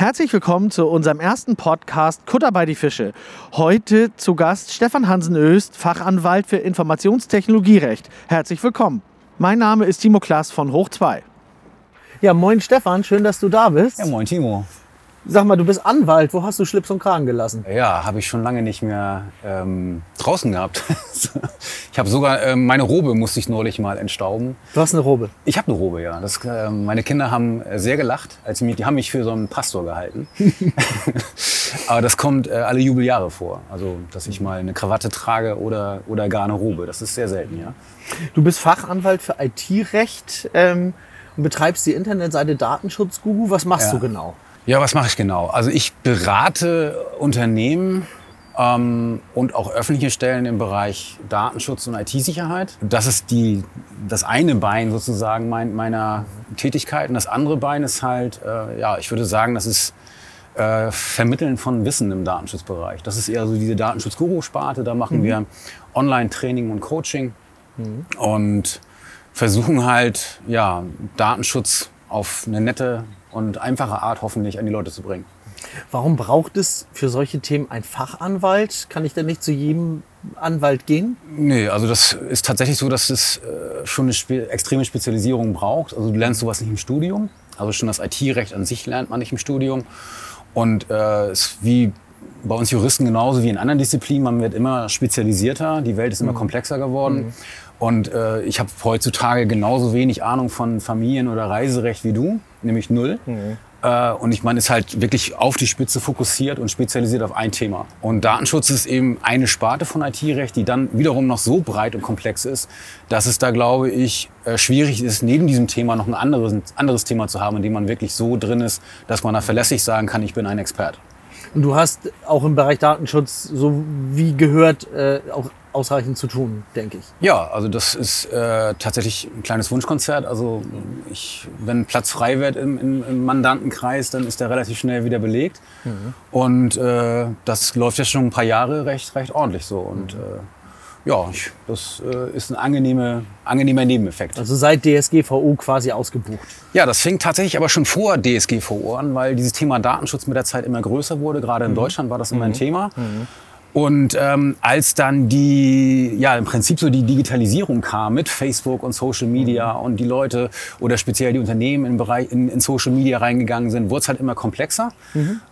Herzlich willkommen zu unserem ersten Podcast Kutter bei die Fische. Heute zu Gast Stefan Hansen-Öst, Fachanwalt für Informationstechnologierecht. Herzlich willkommen. Mein Name ist Timo Klaas von Hoch 2. Ja, moin Stefan, schön, dass du da bist. Ja, moin Timo. Sag mal, du bist Anwalt. Wo hast du Schlips und Kragen gelassen? Ja, habe ich schon lange nicht mehr ähm, draußen gehabt. ich habe sogar ähm, meine Robe musste ich neulich mal entstauben. Du hast eine Robe? Ich habe eine Robe, ja. Das, äh, meine Kinder haben sehr gelacht, als sie mich, die haben mich für so einen Pastor gehalten. Aber das kommt äh, alle Jubeljahre vor. Also, dass ich mal eine Krawatte trage oder, oder gar eine Robe. Das ist sehr selten, ja. Du bist Fachanwalt für IT-Recht ähm, und betreibst die Internetseite Datenschutzguru. Was machst Ja. du genau? Ja, was mache ich genau? Also ich berate Unternehmen ähm, und auch öffentliche Stellen im Bereich Datenschutz und IT-Sicherheit. Das ist die, das eine Bein sozusagen mein, meiner Tätigkeit. Und das andere Bein ist halt, äh, ja, ich würde sagen, das ist äh, Vermitteln von Wissen im Datenschutzbereich. Das ist eher so diese Datenschutz-Guru-Sparte. Da machen wir Online-Training und Coaching und versuchen halt, ja, Datenschutz auf eine nette und einfache Art hoffentlich an die Leute zu bringen. Warum braucht es für solche Themen einen Fachanwalt? Kann ich denn nicht zu jedem Anwalt gehen? Nee, also das ist tatsächlich so, dass es äh, schon eine spe extreme Spezialisierung braucht. Also du lernst sowas nicht im Studium. Also schon das IT-Recht an sich lernt man nicht im Studium. Und äh, ist wie bei uns Juristen genauso wie in anderen Disziplinen, man wird immer spezialisierter, die Welt ist immer komplexer geworden. Und äh, ich habe heutzutage genauso wenig Ahnung von Familien- oder Reiserecht wie du, nämlich null. Äh, und ich meine, ist halt wirklich auf die Spitze fokussiert und spezialisiert auf ein Thema. Und Datenschutz ist eben eine Sparte von IT-Recht, die dann wiederum noch so breit und komplex ist, dass es da, glaube ich, äh, schwierig ist, neben diesem Thema noch ein anderes, anderes Thema zu haben, in dem man wirklich so drin ist, dass man da verlässlich sagen kann, ich bin ein Experte. Und du hast auch im Bereich Datenschutz, so wie gehört, äh, auch ausreichend zu tun, denke ich. Ja, also das ist äh, tatsächlich ein kleines Wunschkonzert. Also ich, wenn Platz frei wird im, im, im Mandantenkreis, dann ist der relativ schnell wieder belegt. Und äh, das läuft ja schon ein paar Jahre recht, recht ordentlich so. Und äh, ja, ich, das äh, ist ein angenehme, angenehmer Nebeneffekt. Also seit DSGVO quasi ausgebucht. Ja, das fing tatsächlich aber schon vor DSGVO an, weil dieses Thema Datenschutz mit der Zeit immer größer wurde. Gerade in Deutschland war das immer ein Thema. Und ähm, als dann die, ja, im Prinzip so die Digitalisierung kam mit Facebook und Social Media und die Leute oder speziell die Unternehmen im Bereich in, in Social Media reingegangen sind, wurde es halt immer komplexer.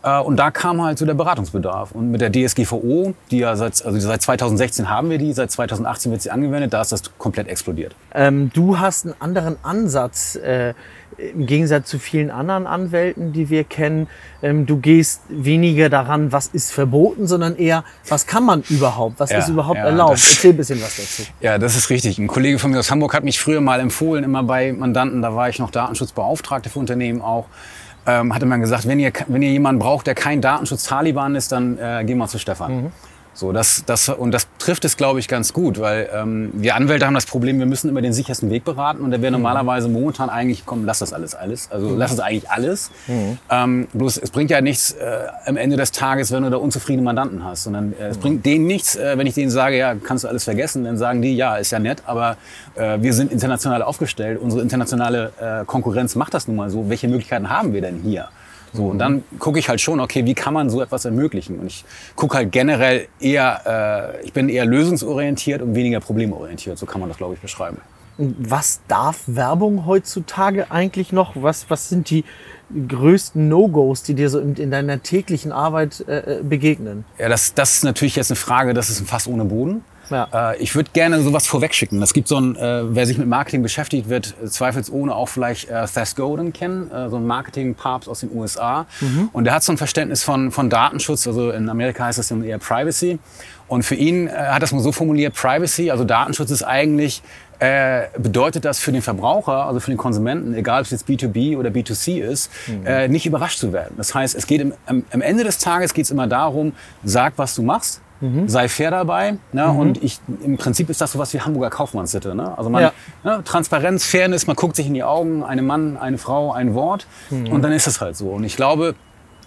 Äh, und da kam halt so der Beratungsbedarf. Und mit der DSGVO, die ja seit, also seit 2016 haben wir die, seit 2018 wird sie angewendet, da ist das komplett explodiert. Ähm, du hast einen anderen Ansatz äh, im Gegensatz zu vielen anderen Anwälten, die wir kennen. Ähm, du gehst weniger daran, was ist verboten, sondern eher, was kann man überhaupt, was Ja, ist überhaupt ja, erlaubt. das- Erzähl ein bisschen was dazu. Ja, das ist richtig. Ein Kollege von mir aus Hamburg hat mich früher mal empfohlen, immer bei Mandanten, da war ich noch Datenschutzbeauftragte für Unternehmen auch, ähm, hatte man gesagt, wenn ihr, wenn ihr jemanden braucht, der kein Datenschutz-Taliban ist, dann äh, geh mal zu Stefan. So, das, das, und das trifft es, glaube ich, ganz gut, weil ähm, wir Anwälte haben das Problem, wir müssen immer den sichersten Weg beraten und der wäre normalerweise momentan eigentlich, komm, lass das alles, alles. Also lass es eigentlich alles. Ähm, bloß es bringt ja nichts äh, am Ende des Tages, wenn du da unzufriedene Mandanten hast, sondern äh, es bringt denen nichts, äh, wenn ich denen sage, ja, kannst du alles vergessen, dann sagen die, ja, ist ja nett, aber äh, wir sind international aufgestellt, unsere internationale äh, Konkurrenz macht das nun mal so, welche Möglichkeiten haben wir denn hier? So, und dann gucke ich halt schon, okay, wie kann man so etwas ermöglichen? Und ich gucke halt generell eher, äh, ich bin eher lösungsorientiert und weniger problemorientiert. So kann man das, glaube ich, beschreiben. Und Was darf Werbung heutzutage eigentlich noch? Was, was sind die größten No-Gos, die dir so in, in deiner täglichen Arbeit äh, äh, begegnen? Ja, das, das ist natürlich jetzt eine Frage, das ist ein Fass ohne Boden. Ja. Äh, ich würde gerne sowas vorwegschicken. Es gibt so ein, äh, wer sich mit Marketing beschäftigt, wird zweifelsohne auch vielleicht äh, Seth Godin kennen, äh, so ein Marketing-Papst aus den USA. Und der hat so ein Verständnis von, von Datenschutz, also in Amerika heißt das dann eher Privacy. Und für ihn äh, hat das mal so formuliert, Privacy, also Datenschutz ist eigentlich, äh, bedeutet das für den Verbraucher, also für den Konsumenten, egal ob es jetzt B2B oder B2C ist, äh, nicht überrascht zu werden. Das heißt, es geht im, am, am Ende des Tages geht es immer darum, sag, was du machst, sei fair dabei. Ne? Und ich, im Prinzip ist das sowas wie Hamburger Kaufmannssitte. Ne? Also man, Ja. ne? Transparenz, Fairness, man guckt sich in die Augen, eine Mann, eine Frau, ein Wort und dann ist es halt so. Und ich glaube,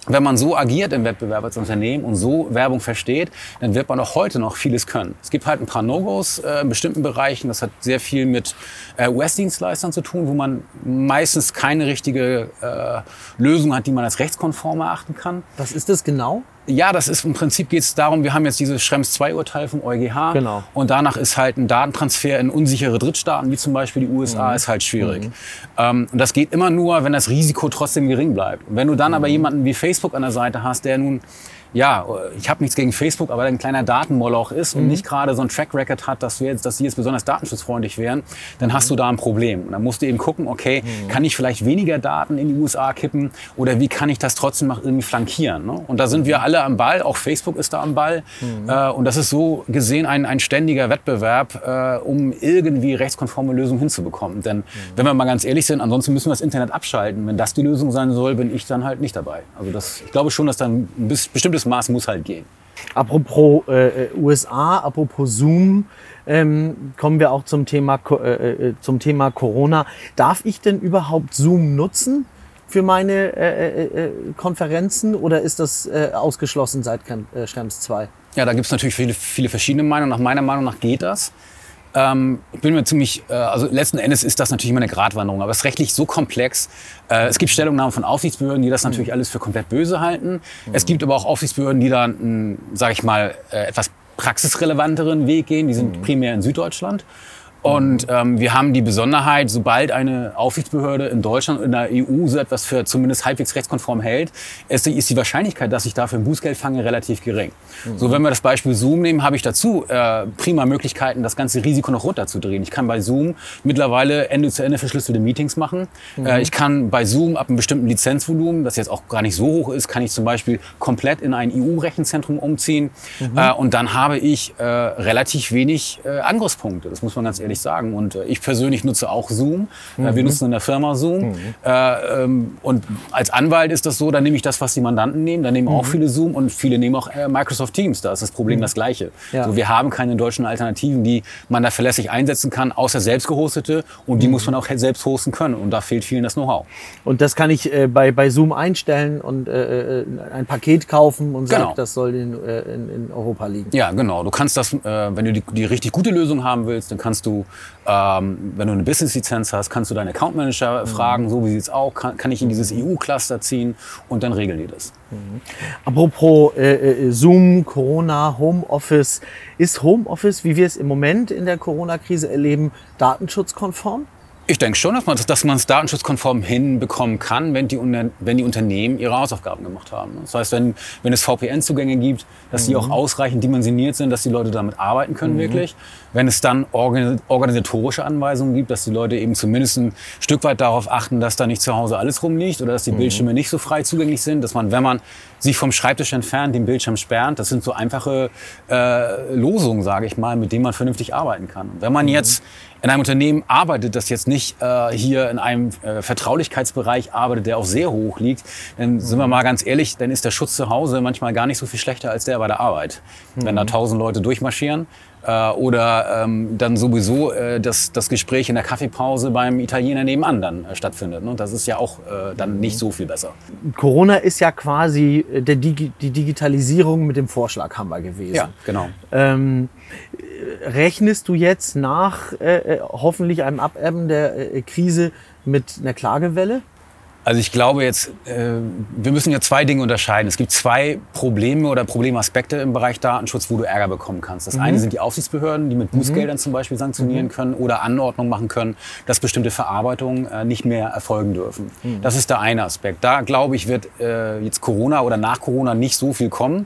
wenn man so agiert im Wettbewerb als Unternehmen und so Werbung versteht, dann wird man auch heute noch vieles können. Es gibt halt ein paar No-Gos äh, in bestimmten Bereichen. Das hat sehr viel mit äh, US-Dienstleistern zu tun, wo man meistens keine richtige äh, Lösung hat, die man als rechtskonform erachten kann. Was ist das genau? Ja, das ist im Prinzip geht es darum, wir haben jetzt dieses Schrems 2 Urteil vom EuGH Genau. und danach ist halt ein Datentransfer in unsichere Drittstaaten, wie zum Beispiel die USA, ist halt schwierig. Ähm, und das geht immer nur, wenn das Risiko trotzdem gering bleibt. Und wenn du dann aber jemanden wie Facebook an der Seite hast, der nun ja, ich habe nichts gegen Facebook, aber ein kleiner Datenmoloch ist und nicht gerade so ein Track Record hat, dass, du jetzt, dass sie jetzt besonders datenschutzfreundlich wären, dann hast du da ein Problem. Und dann musst du eben gucken, okay, kann ich vielleicht weniger Daten in die USA kippen oder wie kann ich das trotzdem noch irgendwie flankieren? Ne? Und da sind wir alle am Ball, auch Facebook ist da am Ball. Äh, und das ist so gesehen ein, ein ständiger Wettbewerb, äh, um irgendwie rechtskonforme Lösungen hinzubekommen. Denn wenn wir mal ganz ehrlich sind, ansonsten müssen wir das Internet abschalten. Wenn das die Lösung sein soll, bin ich dann halt nicht dabei. Also das, ich glaube schon, dass dann ein bis- bestimmtes Maß muss halt gehen. Apropos äh, äh, USA, apropos Zoom, ähm, kommen wir auch zum Thema, Co- äh, äh, zum Thema Corona. Darf ich denn überhaupt Zoom nutzen für meine äh, äh, äh, Konferenzen oder ist das äh, ausgeschlossen seit äh, Schrems 2? Ja, da gibt es natürlich viele, viele verschiedene Meinungen. Nach meiner Meinung nach geht das. Ähm, ich bin mir ziemlich, äh, also letzten Endes ist das natürlich immer eine Gratwanderung, aber es ist rechtlich so komplex. Äh, es gibt Stellungnahmen von Aufsichtsbehörden, die das natürlich alles für komplett böse halten. Es gibt aber auch Aufsichtsbehörden, die da einen, sage ich mal, äh, etwas praxisrelevanteren Weg gehen. Die sind primär in Süddeutschland. Und ähm, wir haben die Besonderheit, sobald eine Aufsichtsbehörde in Deutschland und in der EU so etwas für zumindest halbwegs rechtskonform hält, ist die, ist die Wahrscheinlichkeit, dass ich dafür ein Bußgeld fange, relativ gering. So, wenn wir das Beispiel Zoom nehmen, habe ich dazu äh, prima Möglichkeiten, das ganze Risiko noch runterzudrehen. Ich kann bei Zoom mittlerweile Ende-zu-Ende verschlüsselte Meetings machen. Äh, ich kann bei Zoom ab einem bestimmten Lizenzvolumen, das jetzt auch gar nicht so hoch ist, kann ich zum Beispiel komplett in ein EU-Rechenzentrum umziehen. Äh, und dann habe ich äh, relativ wenig äh, Angriffspunkte. Das muss man ganz ehrlich sagen. Und äh, ich persönlich nutze auch Zoom. Äh, wir nutzen in der Firma Zoom. Äh, ähm, und als Anwalt ist das so, dann nehme ich das, was die Mandanten nehmen. Dann nehmen auch viele Zoom und viele nehmen auch äh, Microsoft Teams. Da ist das Problem das gleiche. Ja. So, wir haben keine deutschen Alternativen, die man da verlässlich einsetzen kann, außer selbst gehostete. Und die muss man auch selbst hosten können. Und da fehlt vielen das Know-how. Und das kann ich äh, bei, bei Zoom einstellen und äh, ein Paket kaufen und Genau. sagt, das soll in, in, in Europa liegen. Ja, genau. Du kannst das, wenn du die, die richtig gute Lösung haben willst, dann kannst du, ähm, wenn du eine Business-Lizenz hast, kannst du deinen Account Manager fragen, so wie sieht's auch, kann, kann ich in dieses EU-Cluster ziehen und dann regeln die das. Apropos äh, äh, Zoom, Corona, Homeoffice. Ist Homeoffice, wie wir es im Moment in der Corona-Krise erleben, datenschutzkonform? Ich denke schon, dass man es dass datenschutzkonform hinbekommen kann, wenn die, wenn die Unternehmen ihre Hausaufgaben gemacht haben. Das heißt, wenn, wenn es VPN-Zugänge gibt, dass die auch ausreichend dimensioniert sind, dass die Leute damit arbeiten können wirklich. Wenn es dann organ- organisatorische Anweisungen gibt, dass die Leute eben zumindest ein Stück weit darauf achten, dass da nicht zu Hause alles rumliegt oder dass die Bildschirme nicht so frei zugänglich sind, dass man, wenn man sich vom Schreibtisch entfernt, den Bildschirm sperrt, das sind so einfache äh, Losungen, sage ich mal, mit denen man vernünftig arbeiten kann. Und wenn man jetzt in einem Unternehmen arbeitet, das jetzt nicht äh, hier in einem äh, Vertraulichkeitsbereich arbeitet, der auch sehr hoch liegt, dann sind wir mal ganz ehrlich, dann ist der Schutz zu Hause manchmal gar nicht so viel schlechter als der bei der Arbeit. Wenn da tausend Leute durchmarschieren äh, oder ähm, dann sowieso äh, das, das Gespräch in der Kaffeepause beim Italiener nebenan dann äh, stattfindet. Ne? Das ist ja auch äh, dann nicht so viel besser. Corona ist ja quasi äh, der Digi die Digitalisierung mit dem Vorschlaghammer gewesen. Ja, genau. Ähm, äh, rechnest du jetzt nach äh, äh, hoffentlich einem Abebben der äh, Krise mit einer Klagewelle? Also ich glaube jetzt, äh, wir müssen ja zwei Dinge unterscheiden. Es gibt zwei Probleme oder Problemaspekte im Bereich Datenschutz, wo du Ärger bekommen kannst. Das eine sind die Aufsichtsbehörden, die mit Bußgeldern zum Beispiel sanktionieren können oder Anordnungen machen können, dass bestimmte Verarbeitungen äh, nicht mehr erfolgen dürfen. Das ist der eine Aspekt. Da glaube ich, wird äh, jetzt Corona oder nach Corona nicht so viel kommen.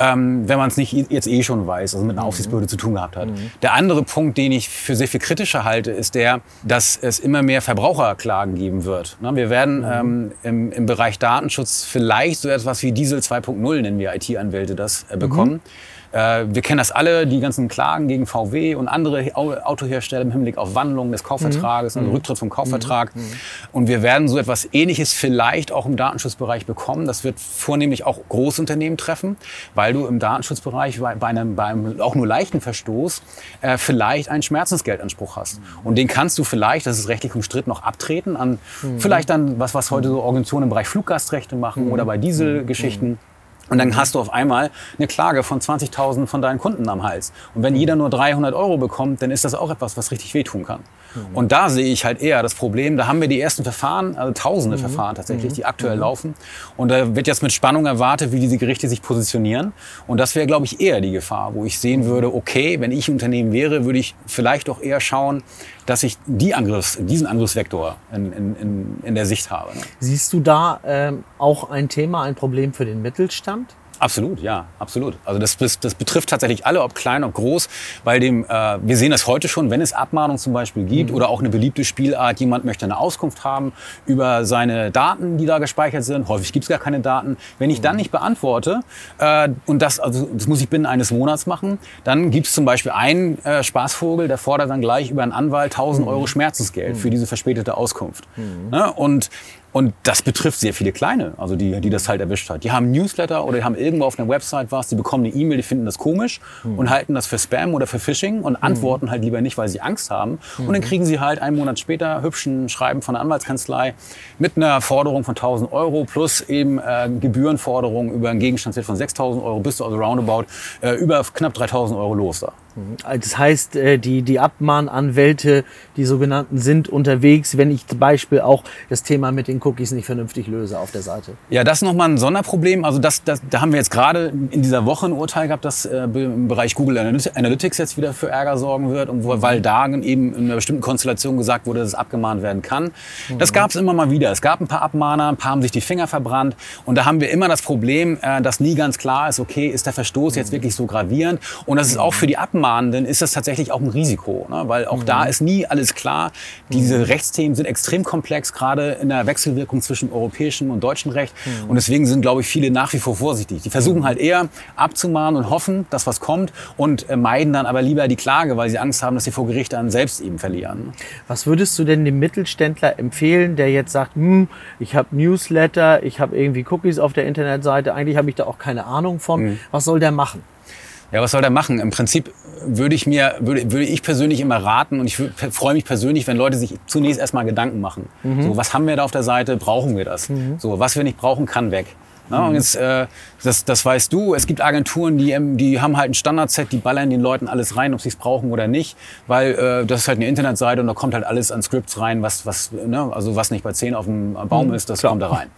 Ähm, wenn man es nicht jetzt eh schon weiß, also mit einer Aufsichtsbehörde zu tun gehabt hat. Der andere Punkt, den ich für sehr viel kritischer halte, ist der, dass es immer mehr Verbraucherklagen geben wird. Na, wir werden ähm, im, im Bereich Datenschutz vielleicht so etwas wie Diesel 2.0, nennen wir IT-Anwälte das, äh, bekommen. Äh, wir kennen das alle, die ganzen Klagen gegen VW und andere Autohersteller im Hinblick auf Wandlung des Kaufvertrages, mhm. also Rücktritt vom Kaufvertrag. Mhm. Und wir werden so etwas Ähnliches vielleicht auch im Datenschutzbereich bekommen. Das wird vornehmlich auch Großunternehmen treffen, weil du im Datenschutzbereich bei, einem, bei einem auch nur leichten Verstoß äh, vielleicht einen Schmerzensgeldanspruch hast. Und den kannst du vielleicht, das ist rechtlich umstritten, noch abtreten an mhm. vielleicht dann was, was heute so Organisationen im Bereich Fluggastrechte machen mhm. oder bei Dieselgeschichten. Und dann hast du auf einmal eine Klage von 20.000 von deinen Kunden am Hals. Und wenn jeder nur 300 Euro bekommt, dann ist das auch etwas, was richtig wehtun kann. Mhm. Und da sehe ich halt eher das Problem. Da haben wir die ersten Verfahren, also tausende mhm. Verfahren tatsächlich, die aktuell mhm. laufen. Und da wird jetzt mit Spannung erwartet, wie diese Gerichte sich positionieren. Und das wäre, glaube ich, eher die Gefahr, wo ich sehen würde, okay, wenn ich ein Unternehmen wäre, würde ich vielleicht doch eher schauen, dass ich die Angriffs-, diesen Angriffsvektor in, in, in, der Sicht habe. Ne? Siehst du da ähm, auch ein Thema, ein Problem für den Mittelstand? Absolut, ja, absolut. Also das, das, das betrifft tatsächlich alle, ob klein, ob groß, weil dem, äh, wir sehen das heute schon, wenn es Abmahnungen zum Beispiel gibt mhm. oder auch eine beliebte Spielart, jemand möchte eine Auskunft haben über seine Daten, die da gespeichert sind. Häufig gibt es gar keine Daten. Wenn ich dann mhm. nicht beantworte, äh, und das, also, das muss ich binnen eines Monats machen, dann gibt es zum Beispiel einen äh, Spaßvogel, der fordert dann gleich über einen Anwalt 1000 mhm. Euro Schmerzensgeld mhm. für diese verspätete Auskunft. Mhm. Ne? Und und das betrifft sehr viele Kleine, also die, die das halt erwischt hat. Die haben Newsletter oder die haben irgendwo auf einer Website was, die bekommen eine E-Mail, die finden das komisch mhm. und halten das für Spam oder für Phishing und hm. antworten mhm. halt lieber nicht, weil sie Angst haben. Mhm. Und dann hm. kriegen sie halt einen Monat später hübschen Schreiben von der Anwaltskanzlei mit einer Forderung von 1000 Euro plus eben äh, Gebührenforderung über einen Gegenstandswert von 6000 Euro bis du also roundabout äh, über knapp 3000 Euro los da. Das heißt, äh, die, die Abmahnanwälte, die sogenannten, sind unterwegs, wenn ich zum Beispiel auch das Thema mit den Cookies nicht vernünftig löse auf der Seite. Ja, das ist nochmal ein Sonderproblem. Also das, das, da haben wir jetzt gerade in dieser Woche ein Urteil gehabt, das äh, im Bereich Google Analytics jetzt wieder für Ärger sorgen wird, und wo, weil da eben in einer bestimmten Konstellation gesagt wurde, dass es abgemahnt werden kann. Das mhm. gab es immer mal wieder. Es gab ein paar Abmahner, ein paar haben sich die Finger verbrannt. Und da haben wir immer das Problem, äh, dass nie ganz klar ist, okay, ist der Verstoß jetzt wirklich so gravierend? Und das ist auch für die Abmahner Abmahnenden ist das tatsächlich auch ein Risiko, ne? weil auch mhm. da ist nie alles klar. Diese mhm. Rechtsthemen sind extrem komplex, gerade in der Wechselwirkung zwischen europäischem und deutschem Recht. Mhm. Und deswegen sind, glaube ich, viele nach wie vor vorsichtig. Die versuchen halt eher abzumahnen und hoffen, dass was kommt und äh, meiden dann aber lieber die Klage, weil sie Angst haben, dass sie vor Gericht dann selbst eben verlieren. Was würdest du denn dem Mittelständler empfehlen, der jetzt sagt, hm, ich habe Newsletter, ich habe irgendwie Cookies auf der Internetseite, eigentlich habe ich da auch keine Ahnung von. Mhm. Was soll der machen? Ja, was soll der machen? Im Prinzip würde ich mir, würde, würde ich persönlich immer raten und ich freue mich persönlich, wenn Leute sich zunächst erstmal Gedanken machen. Mhm. So, was haben wir da auf der Seite? Brauchen wir das? Mhm. So, was wir nicht brauchen, kann weg. Ja, und jetzt, äh, das, das weißt du, es gibt Agenturen, die, ähm, die haben halt ein Standardset, die ballern den Leuten alles rein, ob sie es brauchen oder nicht, weil äh, das ist halt eine Internetseite und da kommt halt alles an Scripts rein, was, was, ne, also was nicht bei 10 auf dem Baum mhm, ist, das klar. kommt da rein.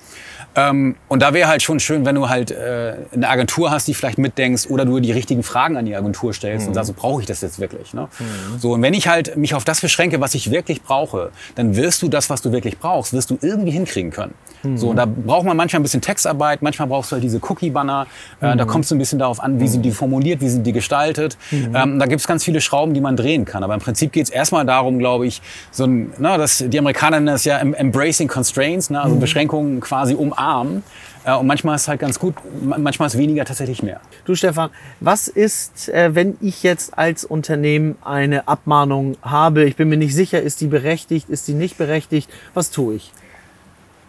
Ähm, und da wäre halt schon schön, wenn du halt äh, eine Agentur hast, die vielleicht mitdenkst oder du die richtigen Fragen an die Agentur stellst mhm. und sagst, so, brauche ich das jetzt wirklich? Ne? Mhm. So, und wenn ich halt mich auf das beschränke, was ich wirklich brauche, dann wirst du das, was du wirklich brauchst, wirst du irgendwie hinkriegen können. Mhm. So, und da braucht man manchmal ein bisschen Textarbeit, manchmal brauchst du halt diese Cookie-Banner, äh, da mhm. kommst du ein bisschen darauf an, wie sind die mhm. formuliert, wie sind die gestaltet. Mhm. Ähm, da gibt es ganz viele Schrauben, die man drehen kann. Aber im Prinzip geht es erstmal darum, glaube ich, so ein, na, das, die Amerikaner nennen das ja Embracing Constraints, ne, also Beschränkungen quasi umarmen umarmen. Äh, und manchmal ist es halt ganz gut, manchmal ist weniger tatsächlich mehr. Du Stefan, was ist, äh, wenn ich jetzt als Unternehmen eine Abmahnung habe? Ich bin mir nicht sicher, ist die berechtigt, ist die nicht berechtigt? Was tue ich?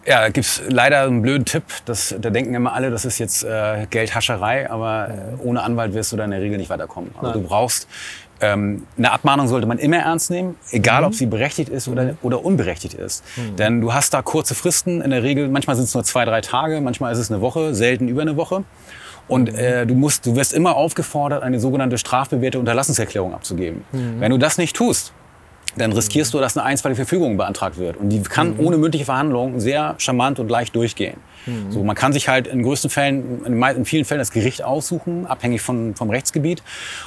Ja, da gibt es leider einen blöden Tipp. Das, da denken immer alle, das ist jetzt äh, Geldhascherei, aber äh, ohne Anwalt wirst du da in der Regel nicht weiterkommen. Also Nein. du brauchst ähm, eine Abmahnung sollte man immer ernst nehmen, egal mhm. ob sie berechtigt ist oder, mhm. oder unberechtigt ist. Mhm. Denn du hast da kurze Fristen, in der Regel, manchmal sind es nur zwei, drei Tage, manchmal ist es eine Woche, selten über eine Woche. Und mhm. äh, du, musst, du wirst immer aufgefordert, eine sogenannte strafbewährte Unterlassungserklärung abzugeben. Mhm. Wenn du das nicht tust, dann riskierst du, dass eine einstweilige Verfügung beantragt wird. Und die kann mhm. ohne mündliche Verhandlung sehr charmant und leicht durchgehen. Mhm. So, man kann sich halt in größten Fällen, in, vielen Fällen das Gericht aussuchen, abhängig von, vom Rechtsgebiet.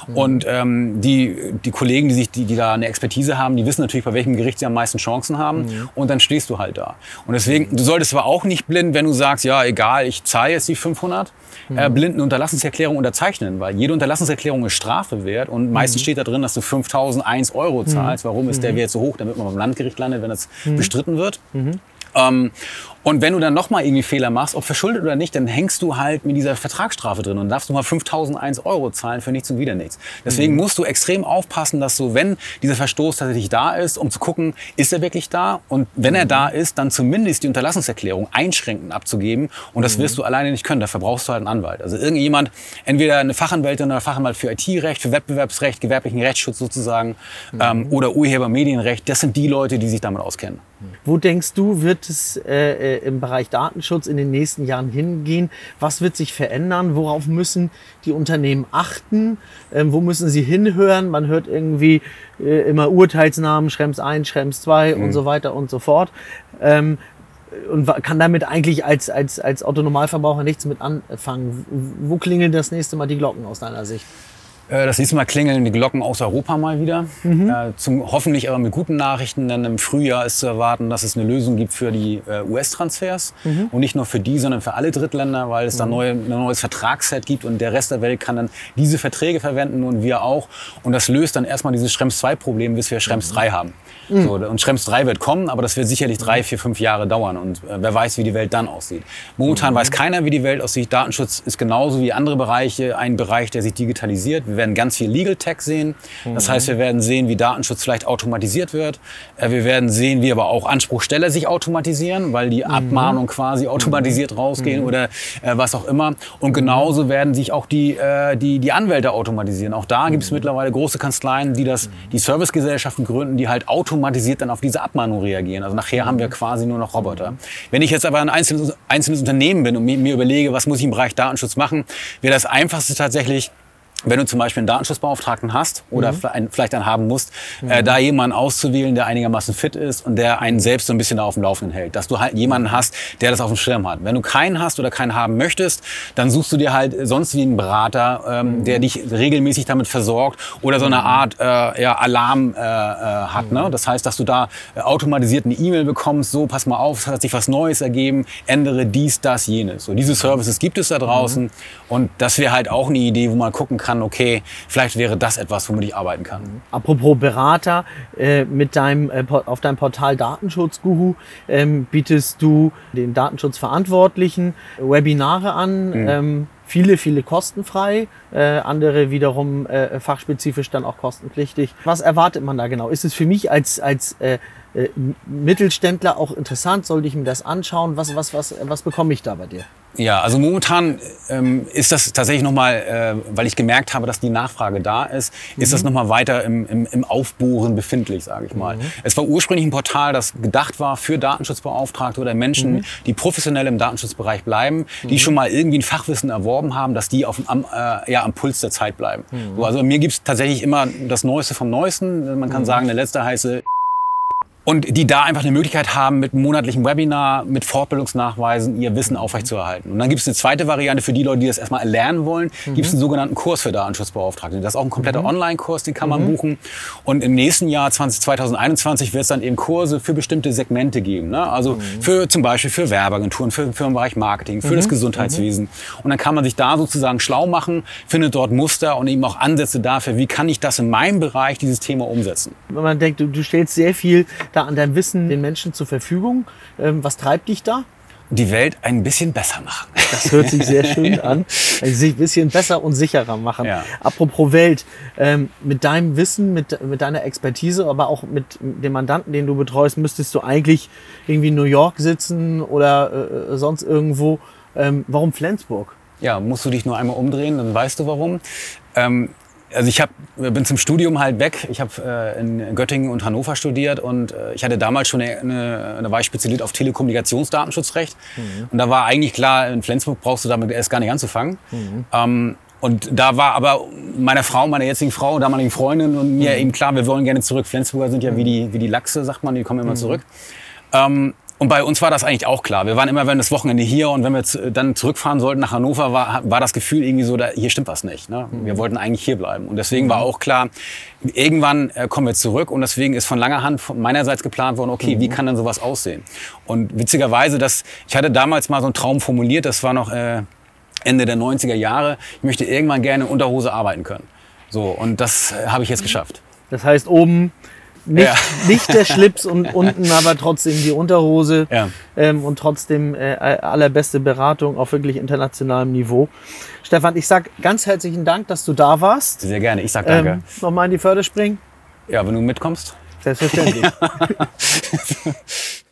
Mhm. Und ähm, die, die Kollegen, die, sich, die, die da eine Expertise haben, die wissen natürlich, bei welchem Gericht sie am meisten Chancen haben. Mhm. Und dann stehst du halt da. Und deswegen, du solltest aber auch nicht blind, wenn du sagst, ja, egal, ich zahle jetzt die 500, äh, mhm. blind eine Unterlassungserklärung unterzeichnen, weil jede Unterlassungserklärung ist Strafe wert und meistens mhm. steht da drin, dass du 5.001 Euro zahlst. Warum ist der Wert so hoch? Damit man beim Landgericht landet, wenn das bestritten wird. Ähm, Und wenn du dann nochmal irgendwie Fehler machst, ob verschuldet oder nicht, dann hängst du halt mit dieser Vertragsstrafe drin und darfst du mal 5001 Euro zahlen für nichts und wieder nichts. Deswegen mhm. musst du extrem aufpassen, dass du, wenn dieser Verstoß tatsächlich da ist, um zu gucken, ist er wirklich da? Und wenn er mhm. da ist, dann zumindest die Unterlassungserklärung einschränkend abzugeben. Und das mhm. wirst du alleine nicht können. Dafür brauchst du halt einen Anwalt. Also irgendjemand, entweder eine Fachanwältin oder Fachanwalt für IT-Recht, für Wettbewerbsrecht, gewerblichen Rechtsschutz sozusagen mhm. ähm, oder Urhebermedienrecht. Das sind die Leute, die sich damit auskennen. Wo denkst du, wird es äh, äh, im Bereich Datenschutz in den nächsten Jahren hingehen? Was wird sich verändern? Worauf müssen die Unternehmen achten? Ähm, wo müssen sie hinhören? Man hört irgendwie äh, immer Urteilsnamen, Schrems 1, Schrems 2 mhm. und so weiter und so fort. Ähm, und kann damit eigentlich als, als, als Autonomalverbraucher nichts mit anfangen. Wo klingeln das nächste Mal die Glocken aus deiner Sicht? Äh, das nächste Mal klingeln die Glocken aus Europa mal wieder. Mhm. Äh, zum, hoffentlich aber mit guten Nachrichten, denn im Frühjahr ist zu erwarten, dass es eine Lösung gibt für die äh, US-Transfers. Mhm. Und nicht nur für die, sondern für alle Drittländer, weil es mhm. da neue, ein neues Vertragsset gibt und der Rest der Welt kann dann diese Verträge verwenden und wir auch. Und das löst dann erstmal dieses Schrems 2-Problem, bis wir Schrems 3 mhm. haben. Mhm. So, und Schrems 3 wird kommen, aber das wird sicherlich drei, vier, fünf Jahre dauern. Und äh, wer weiß, wie die Welt dann aussieht. Momentan mhm. weiß keiner, wie die Welt aussieht. Datenschutz ist genauso wie andere Bereiche ein Bereich, der sich digitalisiert. Wir werden ganz viel Legal Tech sehen. Das heißt, wir werden sehen, wie Datenschutz vielleicht automatisiert wird. Äh, wir werden sehen, wie aber auch Anspruchsteller sich automatisieren, weil die mhm. Abmahnungen quasi mhm. automatisiert rausgehen oder äh, was auch immer. Und genauso werden sich auch die, äh, die, die Anwälte automatisieren. Auch da gibt es mittlerweile große Kanzleien, die das, die Servicegesellschaften gründen, die halt automatisiert dann auf diese Abmahnung reagieren. Also nachher haben wir quasi nur noch Roboter. Wenn ich jetzt aber ein einzelnes, einzelnes Unternehmen bin und mir überlege, was muss ich im Bereich Datenschutz machen, wäre das Einfachste tatsächlich, wenn du zum Beispiel einen Datenschutzbeauftragten hast oder mhm. vielleicht einen haben musst, äh, mhm. äh, da jemanden auszuwählen, der einigermaßen fit ist und der einen selbst so ein bisschen da auf dem Laufenden hält. Dass du halt jemanden hast, der das auf dem Schirm hat. Wenn du keinen hast oder keinen haben möchtest, dann suchst du dir halt sonst wie einen Berater, ähm, mhm. der dich regelmäßig damit versorgt oder so eine mhm. Art äh, ja, Alarm äh, äh, hat. Ne? Mhm. Das heißt, dass du da äh, automatisiert eine E-Mail bekommst, so pass mal auf, es hat sich was Neues ergeben, ändere dies, das, jenes. So, diese Services gibt es da draußen mhm. und das wäre halt auch eine Idee, wo man gucken kann, kann, okay, vielleicht wäre das etwas, womit ich arbeiten kann. Apropos Berater, äh, mit deinem, äh, auf deinem Portal Datenschutzguru ähm, bietest du den Datenschutzverantwortlichen Webinare an. Mhm. Ähm, viele, viele kostenfrei, äh, andere wiederum äh, fachspezifisch dann auch kostenpflichtig. Was erwartet man da genau? Ist es für mich als, als äh, äh, Mittelständler auch interessant? Sollte ich mir das anschauen? Was, was, was, was bekomme ich da bei dir? Ja, also momentan ähm, ist das tatsächlich nochmal, äh, weil ich gemerkt habe, dass die Nachfrage da ist, mhm. ist das mhm. nochmal weiter im, im, im Aufbohren befindlich, sage ich mal. Mhm. Es war ursprünglich ein Portal, das gedacht war für Datenschutzbeauftragte oder Menschen, mhm. die professionell im Datenschutzbereich bleiben, die mhm. schon mal irgendwie ein Fachwissen erworben haben, dass die auf, am, äh, ja, am Puls der Zeit bleiben. Mhm. So, also mir gibt's tatsächlich immer das Neueste vom Neuesten. Man kann sagen, der letzte heiße und die da einfach eine Möglichkeit haben, mit monatlichem Webinar, mit Fortbildungsnachweisen ihr Wissen aufrechtzuerhalten. Und dann gibt es eine zweite Variante für die Leute, die das erstmal erlernen wollen, mhm. gibt es einen sogenannten Kurs für Datenschutzbeauftragte. Das ist auch ein kompletter mhm. Online-Kurs, den kann man mhm. buchen. Und im nächsten Jahr 20, 2021 wird es dann eben Kurse für bestimmte Segmente geben. Ne? Also mhm. für zum Beispiel für Werbeagenturen, für, für den Bereich Marketing, für das mhm. Gesundheitswesen. Mhm. Und dann kann man sich da sozusagen schlau machen, findet dort Muster und eben auch Ansätze dafür, wie kann ich das in meinem Bereich, dieses Thema umsetzen. Wenn man denkt, du, du stellst sehr viel da an deinem Wissen den Menschen zur Verfügung. Ähm, was treibt dich da? Die Welt ein bisschen besser machen. Das hört sich sehr schön an. Sich ein bisschen besser und sicherer machen. Ja. Apropos Welt, ähm, mit deinem Wissen, mit, mit deiner Expertise, aber auch mit dem Mandanten, den du betreust, müsstest du eigentlich irgendwie in New York sitzen oder äh, sonst irgendwo. Ähm, warum Flensburg? Ja, musst du dich nur einmal umdrehen, dann weißt du warum. Ähm, also ich hab, bin zum Studium halt weg. Ich habe äh, in Göttingen und Hannover studiert und äh, ich hatte damals schon eine, da war ich spezialisiert auf Telekommunikationsdatenschutzrecht. Mhm. Und da war eigentlich klar, in Flensburg brauchst du damit erst gar nicht anzufangen. Mhm. Ähm, und da war aber meiner Frau, meiner jetzigen Frau, damaligen Freundin und mir mhm. eben klar, wir wollen gerne zurück. Flensburger sind ja wie die, wie die Lachse, sagt man, die kommen immer mhm. zurück. Ähm, und bei uns war das eigentlich auch klar. Wir waren immer wenn das Wochenende hier und wenn wir dann zurückfahren sollten nach Hannover, war, war das Gefühl irgendwie so, da, hier stimmt was nicht. Ne? Wir mhm. wollten eigentlich hier bleiben. Und deswegen mhm. war auch klar, irgendwann äh, kommen wir zurück und deswegen ist von langer Hand von meinerseits geplant worden, okay, mhm. wie kann denn sowas aussehen? Und witzigerweise, das, ich hatte damals mal so einen Traum formuliert, das war noch äh, Ende der 90er Jahre. Ich möchte irgendwann gerne in Unterhose arbeiten können. So, und das äh, habe ich jetzt geschafft. Das heißt, oben nicht, Ja. nicht der Schlips und unten aber trotzdem die Unterhose Ja. ähm, und trotzdem äh, allerbeste Beratung auf wirklich internationalem Niveau. Stefan, ich sag ganz herzlichen Dank, dass du da warst. Sehr gerne. Ich sag danke. Ähm, Nochmal in die Förde springen. Ja, wenn du mitkommst. Selbstverständlich.